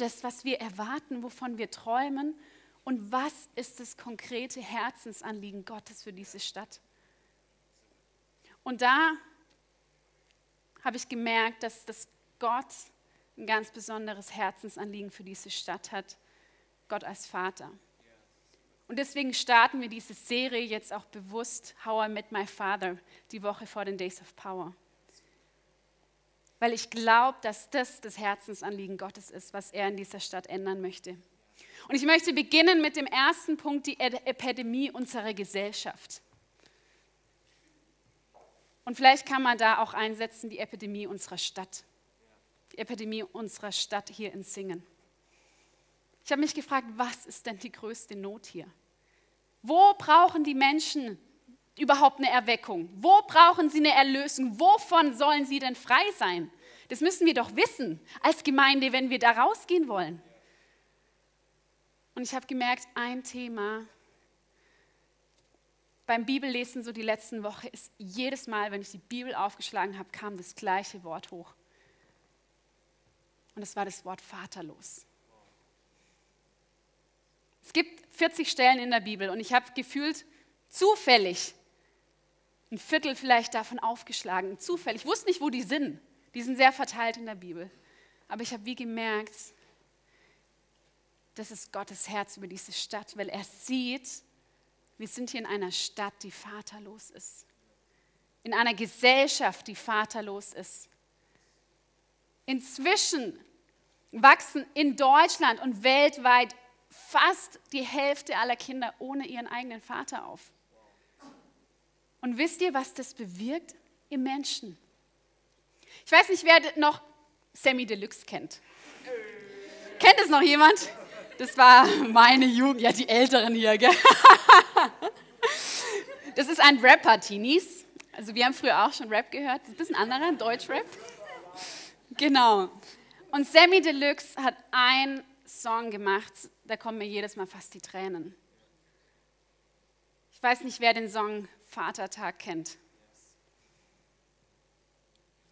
das, was wir erwarten, wovon wir träumen? Und was ist das konkrete Herzensanliegen Gottes für diese Stadt? Und da habe ich gemerkt, dass das Gott ein ganz besonderes Herzensanliegen für diese Stadt hat. Gott als Vater. Und deswegen starten wir diese Serie jetzt auch bewusst, How I Met My Father, die Woche vor den Days of Power. Weil ich glaube, dass das das Herzensanliegen Gottes ist, was er in dieser Stadt ändern möchte. Und ich möchte beginnen mit dem ersten Punkt, die Epidemie unserer Gesellschaft. Und vielleicht kann man da auch einsetzen, die Epidemie unserer Stadt. Die Epidemie unserer Stadt hier in Singen. Ich habe mich gefragt, was ist denn die größte Not hier? Wo brauchen die Menschen überhaupt eine Erweckung? Wo brauchen sie eine Erlösung? Wovon sollen sie denn frei sein? Das müssen wir doch wissen als Gemeinde, wenn wir da rausgehen wollen. Und ich habe gemerkt, ein Thema beim Bibellesen so die letzten Woche ist jedes Mal, wenn ich die Bibel aufgeschlagen habe, kam das gleiche Wort hoch. Und das war das Wort vaterlos. Es gibt 40 Stellen in der Bibel und ich habe gefühlt zufällig ein Viertel vielleicht davon aufgeschlagen. Zufällig. Ich wusste nicht, wo die sind. Die sind sehr verteilt in der Bibel. Aber ich habe wie gemerkt, das ist Gottes Herz über diese Stadt, weil er sieht, wir sind hier in einer Stadt, die vaterlos ist. In einer Gesellschaft, die vaterlos ist. Inzwischen wachsen in Deutschland und weltweit fast die Hälfte aller Kinder ohne ihren eigenen Vater auf. Und wisst ihr, was das bewirkt im Menschen? Ich weiß nicht, wer noch Sammy Deluxe kennt. Kennt es noch jemand? Das war meine Jugend, ja, die Älteren hier, gell? Das ist ein Rapper, Teenies. Also wir haben früher auch schon Rap gehört. Das ist ein bisschen anderer, Deutschrap. Genau. Und Sammy Deluxe hat einen Song gemacht, da kommen mir jedes Mal fast die Tränen. Ich weiß nicht, wer den Song Vatertag kennt.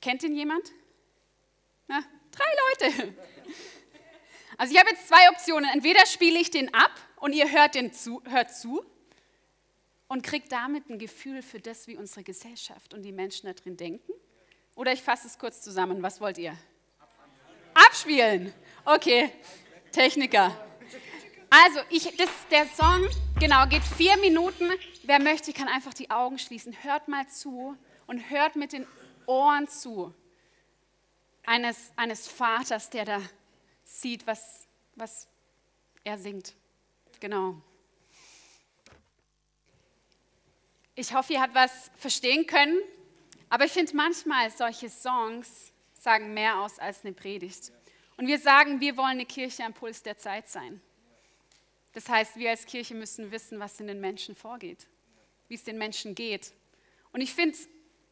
Kennt ihn jemand? Na, drei Leute. Also ich habe jetzt zwei Optionen. Entweder spiele ich den ab und ihr hört, den zu, hört zu und kriegt damit ein Gefühl für das, wie unsere Gesellschaft und die Menschen da drin denken. Oder ich fasse es kurz zusammen. Was wollt ihr? Abspielen. Okay, Techniker. Also, ich, das, der Song, genau, geht vier Minuten. Wer möchte, kann einfach die Augen schließen. Hört mal zu und hört mit den Ohren zu. Eines, eines Vaters, der da sieht, was, was er singt. Genau. Ich hoffe, ihr habt was verstehen können. Aber ich finde manchmal solche Songs sagen mehr aus als eine Predigt. Und wir sagen, wir wollen eine Kirche am Puls der Zeit sein. Das heißt, wir als Kirche müssen wissen, was in den Menschen vorgeht, wie es den Menschen geht. Und ich finde,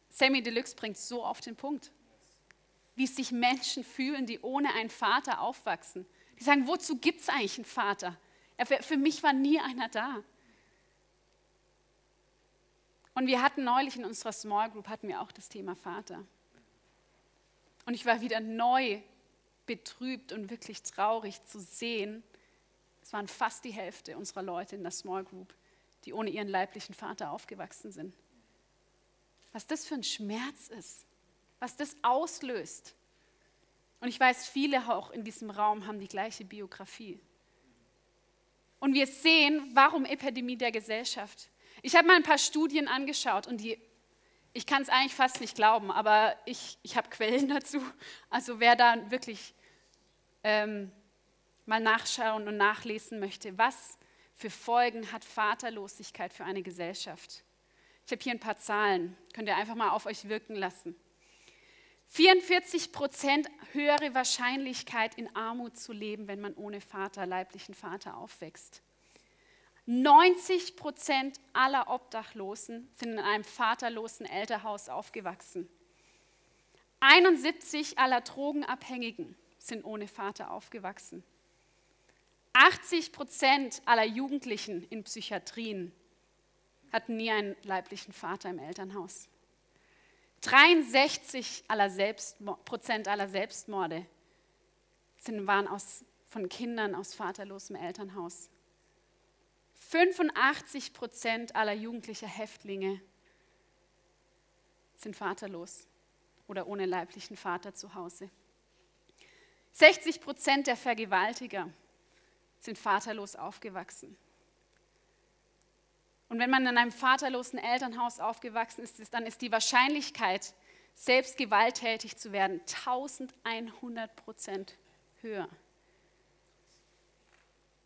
Sammy Deluxe bringt so auf den Punkt, wie sich Menschen fühlen, die ohne einen Vater aufwachsen. Die sagen, wozu gibt es eigentlich einen Vater? Für mich war nie einer da. Und wir hatten neulich in unserer Small Group hatten wir auch das Thema Vater. Und ich war wieder neu betrübt und wirklich traurig zu sehen, es waren fast die Hälfte unserer Leute in der Small Group, die ohne ihren leiblichen Vater aufgewachsen sind. Was das für ein Schmerz ist, was das auslöst. Und ich weiß, viele auch in diesem Raum haben die gleiche Biografie. Und wir sehen, warum Epidemie der Gesellschaft. Ich habe mal ein paar Studien angeschaut und die, ich kann es eigentlich fast nicht glauben, aber ich, ich habe Quellen dazu. Also wer da wirklich ähm, mal nachschauen und nachlesen möchte, was für Folgen hat Vaterlosigkeit für eine Gesellschaft. Ich habe hier ein paar Zahlen, könnt ihr einfach mal auf euch wirken lassen. 44 Prozent höhere Wahrscheinlichkeit, in Armut zu leben, wenn man ohne Vater, leiblichen Vater aufwächst. 90 Prozent aller Obdachlosen sind in einem vaterlosen Elternhaus aufgewachsen. 71 aller Drogenabhängigen sind ohne Vater aufgewachsen. 80 Prozent aller Jugendlichen in Psychiatrien hatten nie einen leiblichen Vater im Elternhaus. 63 aller Prozent aller Selbstmorde sind, waren aus, von Kindern aus vaterlosem Elternhaus. 85 Prozent aller jugendlicher Häftlinge sind vaterlos oder ohne leiblichen Vater zu Hause. 60 Prozent der Vergewaltiger sind vaterlos aufgewachsen. Und wenn man in einem vaterlosen Elternhaus aufgewachsen ist, dann ist die Wahrscheinlichkeit, selbst gewalttätig zu werden, 1100 Prozent höher.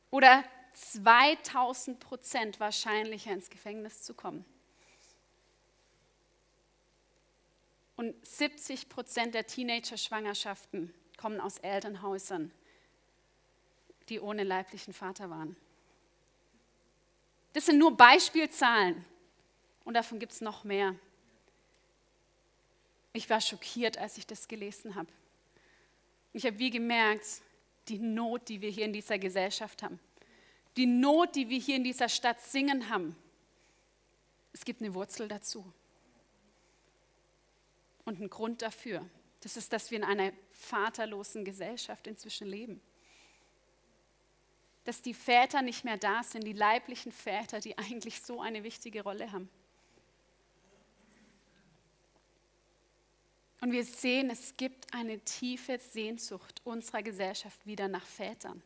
Oder 2000 Prozent wahrscheinlicher ins Gefängnis zu kommen. Und 70 Prozent der Teenager-Schwangerschaften kommen aus Elternhäusern, die ohne leiblichen Vater waren. Das sind nur Beispielzahlen und davon gibt es noch mehr. Ich war schockiert, als ich das gelesen habe. Ich habe wie gemerkt, die Not, die wir hier in dieser Gesellschaft haben, die Not, die wir hier in dieser Stadt singen haben, es gibt eine Wurzel dazu und einen Grund dafür. Das ist, dass wir in einer vaterlosen Gesellschaft inzwischen leben. Dass die Väter nicht mehr da sind, die leiblichen Väter, die eigentlich so eine wichtige Rolle haben. Und wir sehen, es gibt eine tiefe Sehnsucht unserer Gesellschaft wieder nach Vätern.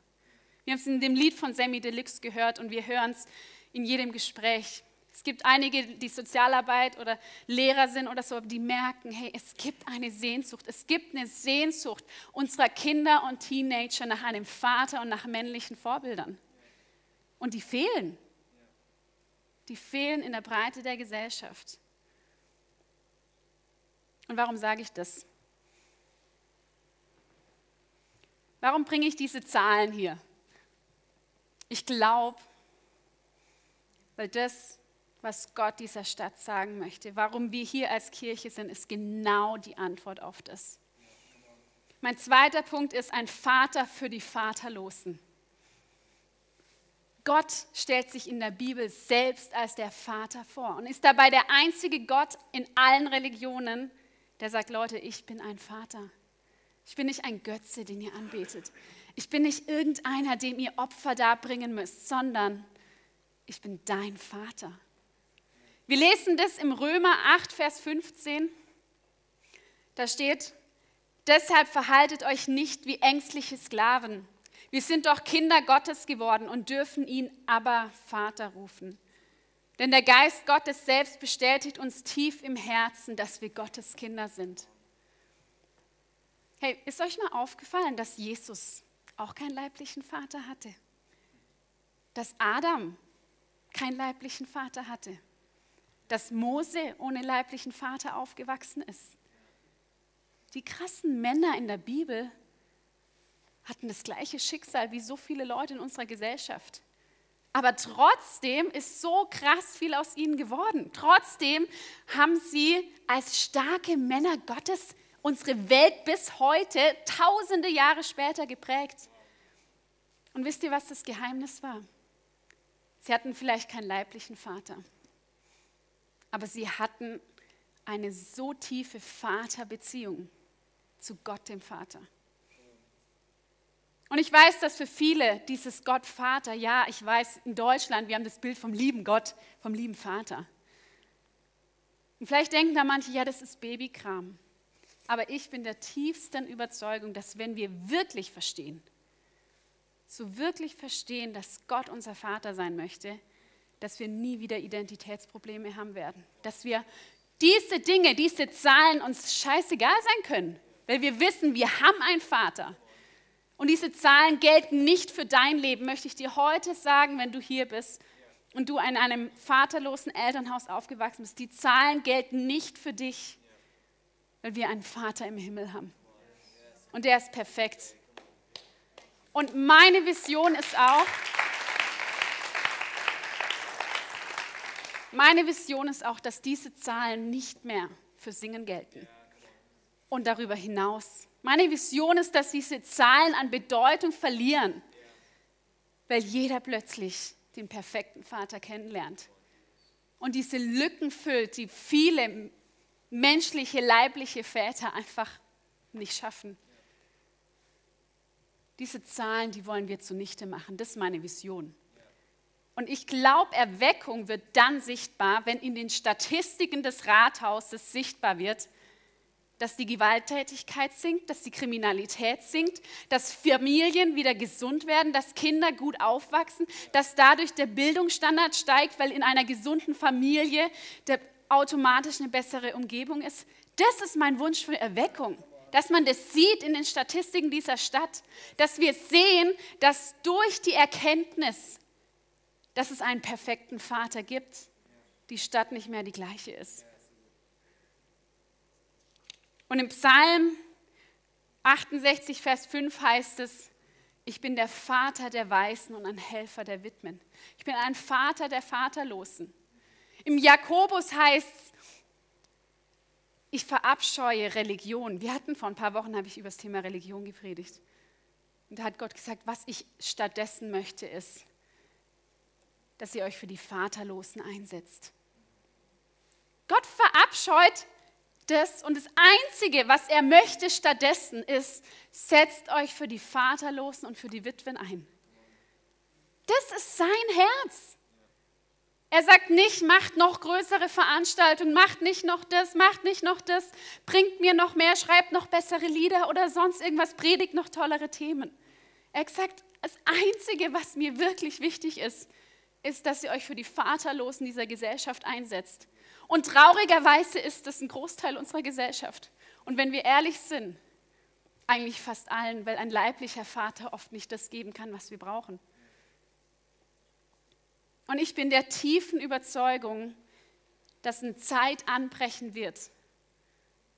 Wir haben es in dem Lied von Sammy Deluxe gehört und wir hören es in jedem Gespräch. Es gibt einige, die Sozialarbeit oder Lehrer sind oder so, die merken, hey, es gibt eine Sehnsucht. Es gibt eine Sehnsucht unserer Kinder und Teenager nach einem Vater und nach männlichen Vorbildern. Und die fehlen. Die fehlen in der Breite der Gesellschaft. Und warum sage ich das? Warum bringe ich diese Zahlen hier? Ich glaube, weil das was Gott dieser Stadt sagen möchte. Warum wir hier als Kirche sind, ist genau die Antwort auf das. Mein zweiter Punkt ist ein Vater für die Vaterlosen. Gott stellt sich in der Bibel selbst als der Vater vor und ist dabei der einzige Gott in allen Religionen, der sagt, Leute, ich bin ein Vater. Ich bin nicht ein Götze, den ihr anbetet. Ich bin nicht irgendeiner, dem ihr Opfer darbringen müsst, sondern ich bin dein Vater. Wir lesen das im Römer 8, Vers 15. Da steht, deshalb verhaltet euch nicht wie ängstliche Sklaven. Wir sind doch Kinder Gottes geworden und dürfen ihn aber Vater rufen. Denn der Geist Gottes selbst bestätigt uns tief im Herzen, dass wir Gottes Kinder sind. Hey, ist euch mal aufgefallen, dass Jesus auch keinen leiblichen Vater hatte? Dass Adam keinen leiblichen Vater hatte? Dass Mose ohne leiblichen Vater aufgewachsen ist. Die krassen Männer in der Bibel hatten das gleiche Schicksal wie so viele Leute in unserer Gesellschaft. Aber trotzdem ist so krass viel aus ihnen geworden. Trotzdem haben sie als starke Männer Gottes unsere Welt bis heute, tausende Jahre später geprägt. Und wisst ihr, was das Geheimnis war? Sie hatten vielleicht keinen leiblichen Vater aber sie hatten eine so tiefe Vaterbeziehung zu Gott, dem Vater. Und ich weiß, dass für viele dieses Gott Vater, ja, ich weiß, in Deutschland, wir haben das Bild vom lieben Gott, vom lieben Vater. Und vielleicht denken da manche, ja, das ist Babykram. Aber ich bin der tiefsten Überzeugung, dass wenn wir wirklich verstehen, so wirklich verstehen, dass Gott unser Vater sein möchte, dass wir nie wieder Identitätsprobleme haben werden. Dass wir diese Dinge, diese Zahlen uns scheißegal sein können, weil wir wissen, wir haben einen Vater. Und diese Zahlen gelten nicht für dein Leben, möchte ich dir heute sagen, wenn du hier bist und du in einem vaterlosen Elternhaus aufgewachsen bist. Die Zahlen gelten nicht für dich, weil wir einen Vater im Himmel haben. Und der ist perfekt. Und meine Vision ist auch, Meine Vision ist auch, dass diese Zahlen nicht mehr für Singen gelten. Und darüber hinaus. Meine Vision ist, dass diese Zahlen an Bedeutung verlieren, weil jeder plötzlich den perfekten Vater kennenlernt und diese Lücken füllt, die viele menschliche, leibliche Väter einfach nicht schaffen. Diese Zahlen, die wollen wir zunichte machen. Das ist meine Vision. Und ich glaube, Erweckung wird dann sichtbar, wenn in den Statistiken des Rathauses sichtbar wird, dass die Gewalttätigkeit sinkt, dass die Kriminalität sinkt, dass Familien wieder gesund werden, dass Kinder gut aufwachsen, dass dadurch der Bildungsstandard steigt, weil in einer gesunden Familie der automatisch eine bessere Umgebung ist. Das ist mein Wunsch für Erweckung dass man das sieht in den Statistiken dieser Stadt, dass wir sehen, dass durch die Erkenntnis, dass es einen perfekten Vater gibt, die Stadt nicht mehr die gleiche ist. Und im Psalm 68, Vers 5 heißt es, ich bin der Vater der Weisen und ein Helfer der Witwen. Ich bin ein Vater der Vaterlosen. Im Jakobus heißt es, ich verabscheue Religion. Wir hatten vor ein paar Wochen, habe ich über das Thema Religion gepredigt. Und da hat Gott gesagt, was ich stattdessen möchte, ist, dass ihr euch für die Vaterlosen einsetzt. Gott verabscheut das und das Einzige, was er möchte stattdessen ist, setzt euch für die Vaterlosen und für die Witwen ein. Das ist sein Herz. Er sagt nicht, macht noch größere Veranstaltungen, macht nicht noch das, macht nicht noch das, bringt mir noch mehr, schreibt noch bessere Lieder oder sonst irgendwas, predigt noch tollere Themen. Er sagt, das Einzige, was mir wirklich wichtig ist, ist, dass ihr euch für die Vaterlosen dieser Gesellschaft einsetzt. Und traurigerweise ist das ein Großteil unserer Gesellschaft. Und wenn wir ehrlich sind, eigentlich fast allen, weil ein leiblicher Vater oft nicht das geben kann, was wir brauchen. Und ich bin der tiefen Überzeugung, dass eine Zeit anbrechen wird.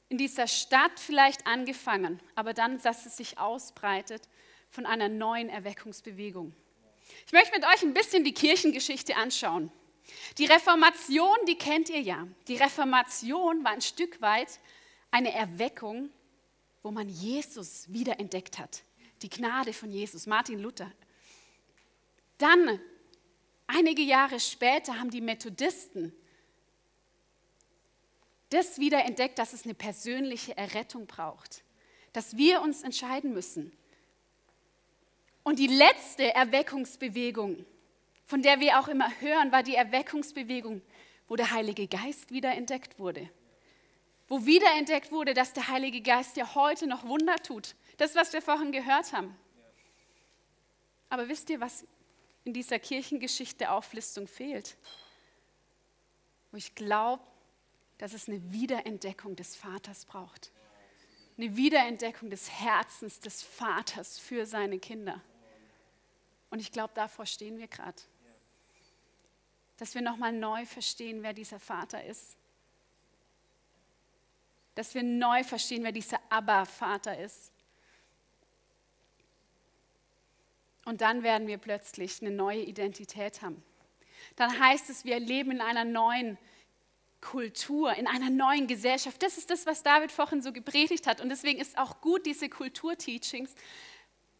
In dieser Stadt vielleicht angefangen, aber dann, dass es sich ausbreitet von einer neuen Erweckungsbewegung. Ich möchte mit euch ein bisschen die Kirchengeschichte anschauen. Die Reformation, die kennt ihr ja. Die Reformation war ein Stück weit eine Erweckung, wo man Jesus wiederentdeckt hat. Die Gnade von Jesus, Martin Luther. Dann Einige Jahre später haben die Methodisten das wieder entdeckt, dass es eine persönliche Errettung braucht, dass wir uns entscheiden müssen. Und die letzte Erweckungsbewegung, von der wir auch immer hören, war die Erweckungsbewegung, wo der Heilige Geist wiederentdeckt wurde. Wo wiederentdeckt wurde, dass der Heilige Geist ja heute noch Wunder tut. Das, was wir vorhin gehört haben. Aber wisst ihr, was in dieser Kirchengeschichte Auflistung fehlt. Wo ich glaube, dass es eine Wiederentdeckung des Vaters braucht. Eine Wiederentdeckung des Herzens des Vaters für seine Kinder. Und ich glaube, davor stehen wir gerade. Dass wir nochmal neu verstehen, wer dieser Vater ist. Dass wir neu verstehen, wer dieser Abba-Vater ist. Und dann werden wir plötzlich eine neue Identität haben. Dann heißt es, wir leben in einer neuen Kultur, in einer neuen Gesellschaft. Das ist das, was David vorhin so gepredigt hat. Und deswegen ist auch gut diese Kulturteachings,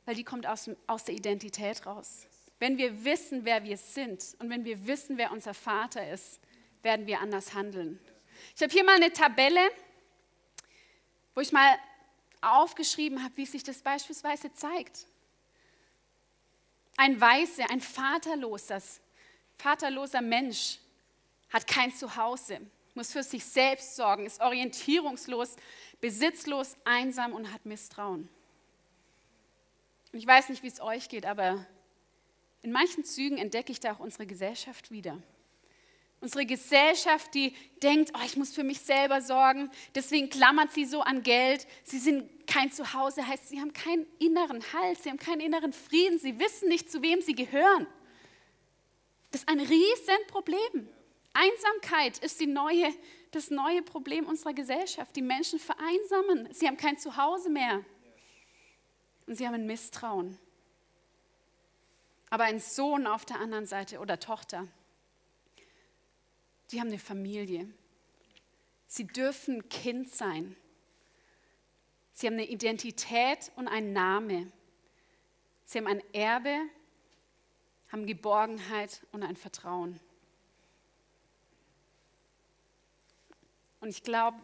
weil die kommt aus, aus der Identität raus. Wenn wir wissen, wer wir sind und wenn wir wissen, wer unser Vater ist, werden wir anders handeln. Ich habe hier mal eine Tabelle, wo ich mal aufgeschrieben habe, wie sich das beispielsweise zeigt. Ein Weißer, ein vaterloses, vaterloser Mensch hat kein Zuhause, muss für sich selbst sorgen, ist orientierungslos, besitzlos, einsam und hat Misstrauen. Und ich weiß nicht, wie es euch geht, aber in manchen Zügen entdecke ich da auch unsere Gesellschaft wieder. Unsere Gesellschaft, die denkt, oh, ich muss für mich selber sorgen, deswegen klammert sie so an Geld. Sie sind kein Zuhause, heißt, sie haben keinen inneren Halt, sie haben keinen inneren Frieden, sie wissen nicht, zu wem sie gehören. Das ist ein Riesenproblem. Einsamkeit ist die neue, das neue Problem unserer Gesellschaft. Die Menschen vereinsamen, sie haben kein Zuhause mehr und sie haben ein Misstrauen. Aber ein Sohn auf der anderen Seite oder Tochter, die haben eine Familie. Sie dürfen Kind sein. Sie haben eine Identität und einen Namen. Sie haben ein Erbe, haben Geborgenheit und ein Vertrauen. Und ich glaube,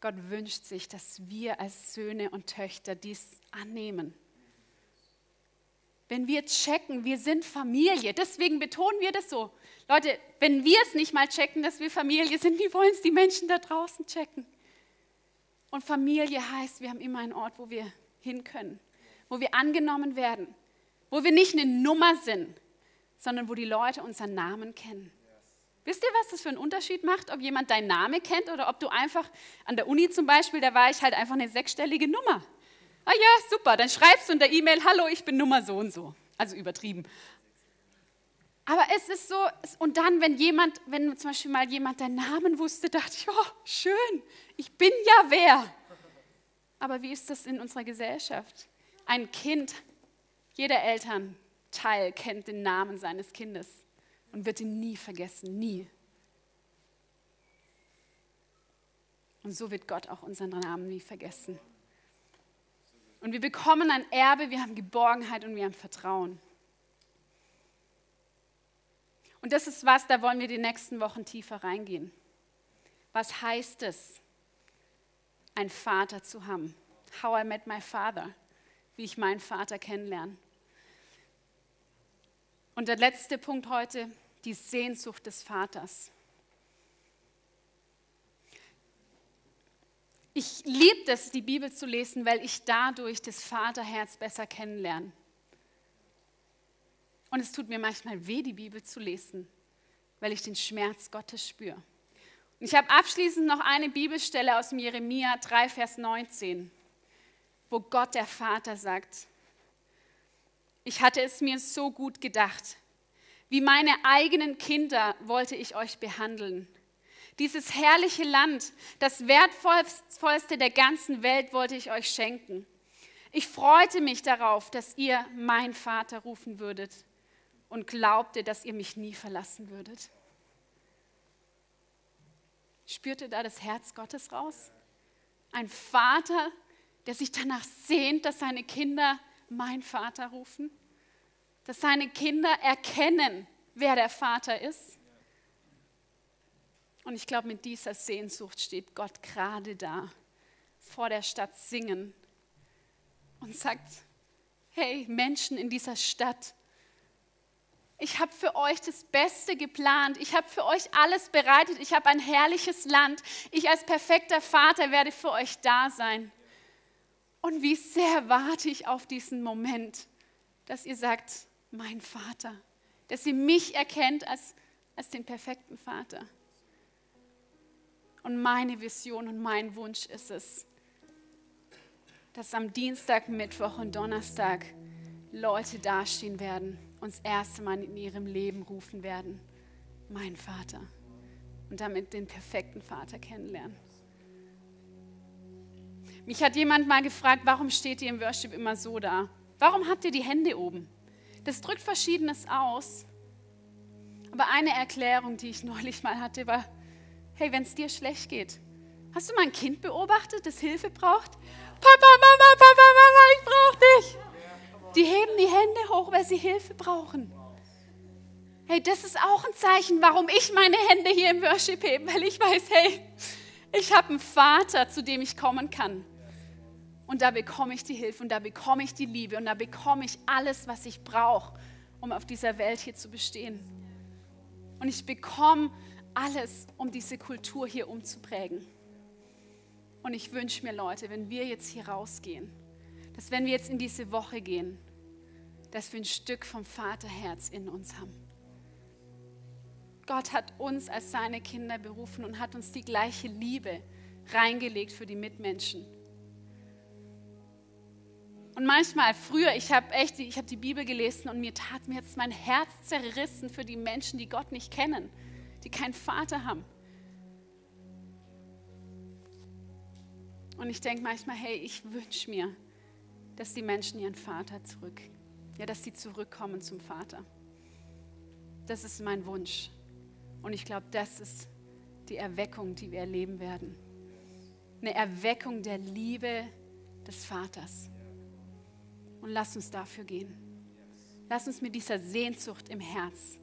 Gott wünscht sich, dass wir als Söhne und Töchter dies annehmen. Wenn wir checken, wir sind Familie, deswegen betonen wir das so. Leute, wenn wir es nicht mal checken, dass wir Familie sind, wie wollen es die Menschen da draußen checken? Und Familie heißt, wir haben immer einen Ort, wo wir hin können, wo wir angenommen werden, wo wir nicht eine Nummer sind, sondern wo die Leute unseren Namen kennen. Wisst ihr, was das für einen Unterschied macht, ob jemand deinen Namen kennt oder ob du einfach an der Uni zum Beispiel, da war ich halt einfach eine sechsstellige Nummer. Ah ja, super, dann schreibst du in der E-Mail, hallo, ich bin Nummer so und so. Also übertrieben. Aber es ist so, und dann, wenn jemand, wenn zum Beispiel mal jemand deinen Namen wusste, dachte ich, oh, schön, ich bin ja wer. Aber wie ist das in unserer Gesellschaft? Ein Kind, jeder Elternteil kennt den Namen seines Kindes und wird ihn nie vergessen, nie. Und so wird Gott auch unseren Namen nie vergessen. Und wir bekommen ein Erbe, wir haben Geborgenheit und wir haben Vertrauen. Und das ist was, da wollen wir die nächsten Wochen tiefer reingehen. Was heißt es, einen Vater zu haben? How I met my father, wie ich meinen Vater kennenlerne. Und der letzte Punkt heute, die Sehnsucht des Vaters. Ich liebe es, die Bibel zu lesen, weil ich dadurch das Vaterherz besser kennenlerne. Und es tut mir manchmal weh, die Bibel zu lesen, weil ich den Schmerz Gottes spüre. Und ich habe abschließend noch eine Bibelstelle aus Jeremia 3, Vers 19, wo Gott der Vater sagt, ich hatte es mir so gut gedacht, wie meine eigenen Kinder wollte ich euch behandeln. Dieses herrliche Land, das wertvollste der ganzen Welt wollte ich euch schenken. Ich freute mich darauf, dass ihr mein Vater rufen würdet und glaubte, dass ihr mich nie verlassen würdet. Spürte da das Herz Gottes raus? Ein Vater, der sich danach sehnt, dass seine Kinder mein Vater rufen? Dass seine Kinder erkennen, wer der Vater ist? Und ich glaube, mit dieser Sehnsucht steht Gott gerade da, vor der Stadt singen und sagt, hey Menschen in dieser Stadt, ich habe für euch das Beste geplant. Ich habe für euch alles bereitet. Ich habe ein herrliches Land. Ich als perfekter Vater werde für euch da sein. Und wie sehr warte ich auf diesen Moment, dass ihr sagt, mein Vater, dass ihr mich erkennt als, als den perfekten Vater. Und meine Vision und mein Wunsch ist es, dass am Dienstag, Mittwoch und Donnerstag Leute dastehen werden, uns erste Mal in ihrem Leben rufen werden, mein Vater. Und damit den perfekten Vater kennenlernen. Mich hat jemand mal gefragt, warum steht ihr im Worship immer so da? Warum habt ihr die Hände oben? Das drückt Verschiedenes aus. Aber eine Erklärung, die ich neulich mal hatte, war, hey, wenn es dir schlecht geht, hast du mal ein Kind beobachtet, das Hilfe braucht? Papa, Mama, Papa, Mama, ich brauche dich. Die heben die Hände hoch, weil sie Hilfe brauchen. Hey, das ist auch ein Zeichen, warum ich meine Hände hier im Worship hebe, weil ich weiß, hey, ich habe einen Vater, zu dem ich kommen kann. Und da bekomme ich die Hilfe und da bekomme ich die Liebe und da bekomme ich alles, was ich brauche, um auf dieser Welt hier zu bestehen. Und ich bekomme alles, um diese Kultur hier umzuprägen. Und ich wünsche mir, Leute, wenn wir jetzt hier rausgehen, dass wenn wir jetzt in diese Woche gehen, dass wir ein Stück vom Vaterherz in uns haben. Gott hat uns als seine Kinder berufen und hat uns die gleiche Liebe reingelegt für die Mitmenschen. Und manchmal, früher, ich habe echt, ich habe die Bibel gelesen und mir tat mir jetzt mein Herz zerrissen für die Menschen, die Gott nicht kennen, die keinen Vater haben. Und ich denke manchmal, hey, ich wünsche mir, dass die Menschen ihren Vater zurück, ja, dass sie zurückkommen zum Vater. Das ist mein Wunsch. Und ich glaube, das ist die Erweckung, die wir erleben werden. Eine Erweckung der Liebe des Vaters. Und lass uns dafür gehen. Lass uns mit dieser Sehnsucht im Herz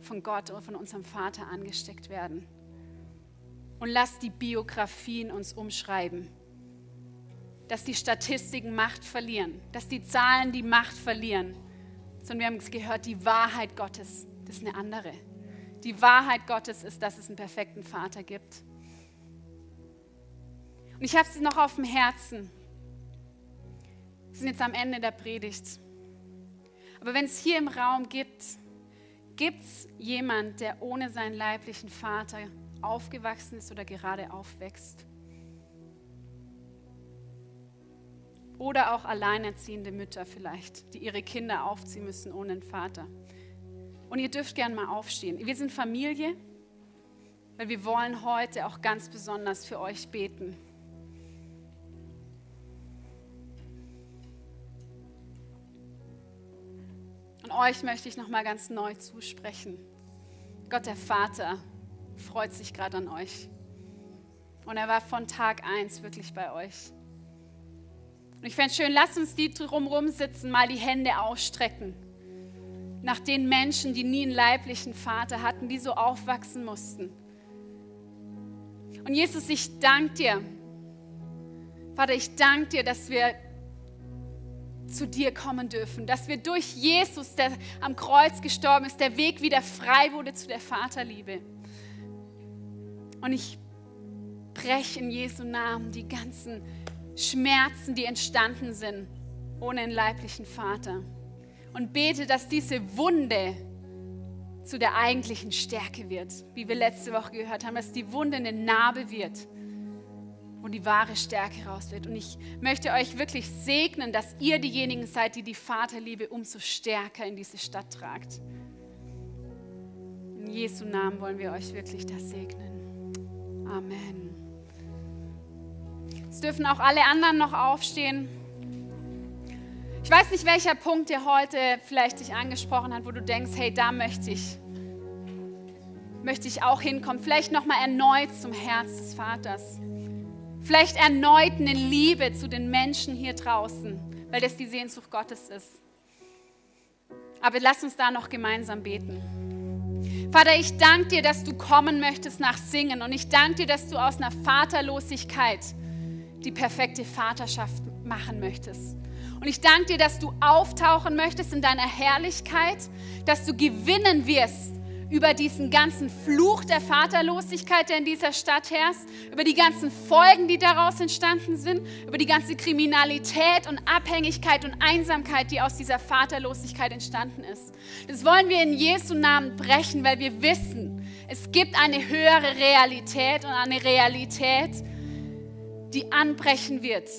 von Gott oder von unserem Vater angesteckt werden. Und lass die Biografien uns umschreiben. Dass die Statistiken Macht verlieren, dass die Zahlen die Macht verlieren. Sondern wir haben es gehört, die Wahrheit Gottes, das ist eine andere. Die Wahrheit Gottes ist, dass es einen perfekten Vater gibt. Und ich habe es noch auf dem Herzen. Wir sind jetzt am Ende der Predigt. Aber wenn es hier im Raum gibt, gibt es jemand, der ohne seinen leiblichen Vater aufgewachsen ist oder gerade aufwächst? Oder auch alleinerziehende Mütter vielleicht, die ihre Kinder aufziehen müssen ohne einen Vater. Und ihr dürft gern mal aufstehen. Wir sind Familie, weil wir wollen heute auch ganz besonders für euch beten. Euch möchte ich noch mal ganz neu zusprechen. Gott der Vater freut sich gerade an euch. Und er war von Tag 1 wirklich bei euch. Und ich fände es schön, lasst uns die drumherum sitzen, mal die Hände ausstrecken. Nach den Menschen, die nie einen leiblichen Vater hatten, die so aufwachsen mussten. Und Jesus, ich danke dir. Vater, ich danke dir, dass wir zu dir kommen dürfen, dass wir durch Jesus, der am Kreuz gestorben ist, der Weg wieder frei wurde zu der Vaterliebe. Und ich breche in Jesu Namen die ganzen Schmerzen, die entstanden sind ohne einen leiblichen Vater. Und bete, dass diese Wunde zu der eigentlichen Stärke wird, wie wir letzte Woche gehört haben, dass die Wunde eine Narbe wird wo die wahre Stärke raus wird. Und ich möchte euch wirklich segnen, dass ihr diejenigen seid, die die Vaterliebe umso stärker in diese Stadt tragt. In Jesu Namen wollen wir euch wirklich das segnen. Amen. Es dürfen auch alle anderen noch aufstehen. Ich weiß nicht, welcher Punkt dir heute vielleicht dich angesprochen hat, wo du denkst, hey, da möchte ich, möchte ich auch hinkommen. Vielleicht nochmal erneut zum Herz des Vaters. Vielleicht erneut eine Liebe zu den Menschen hier draußen, weil das die Sehnsucht Gottes ist. Aber lass uns da noch gemeinsam beten. Vater, ich danke dir, dass du kommen möchtest nach Singen und ich danke dir, dass du aus einer Vaterlosigkeit die perfekte Vaterschaft machen möchtest. Und ich danke dir, dass du auftauchen möchtest in deiner Herrlichkeit, dass du gewinnen wirst über diesen ganzen Fluch der Vaterlosigkeit, der in dieser Stadt herrscht, über die ganzen Folgen, die daraus entstanden sind, über die ganze Kriminalität und Abhängigkeit und Einsamkeit, die aus dieser Vaterlosigkeit entstanden ist. Das wollen wir in Jesu Namen brechen, weil wir wissen, es gibt eine höhere Realität und eine Realität, die anbrechen wird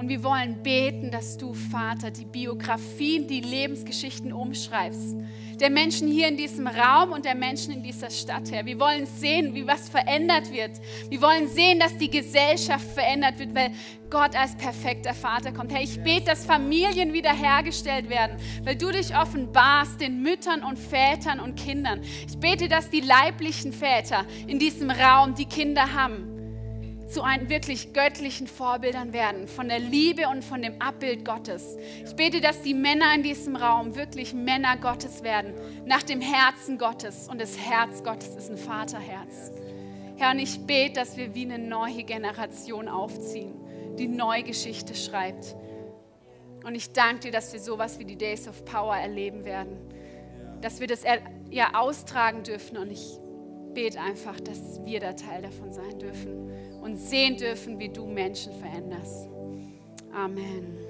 und wir wollen beten, dass du, Vater, die Biografien, die Lebensgeschichten umschreibst. Der Menschen hier in diesem Raum und der Menschen in dieser Stadt, Herr. Wir wollen sehen, wie was verändert wird. Wir wollen sehen, dass die Gesellschaft verändert wird, weil Gott als perfekter Vater kommt. Herr, ich bete, dass Familien wiederhergestellt werden, weil du dich offenbarst den Müttern und Vätern und Kindern. Ich bete, dass die leiblichen Väter in diesem Raum die Kinder haben zu einen wirklich göttlichen Vorbildern werden, von der Liebe und von dem Abbild Gottes. Ich bete, dass die Männer in diesem Raum wirklich Männer Gottes werden, nach dem Herzen Gottes. Und das Herz Gottes ist ein Vaterherz. Herr, und ich bete, dass wir wie eine neue Generation aufziehen, die neue Geschichte schreibt. Und ich danke dir, dass wir sowas wie die Days of Power erleben werden. Dass wir das ja austragen dürfen. Und ich bete einfach, dass wir da Teil davon sein dürfen und sehen dürfen, wie du Menschen veränderst. Amen.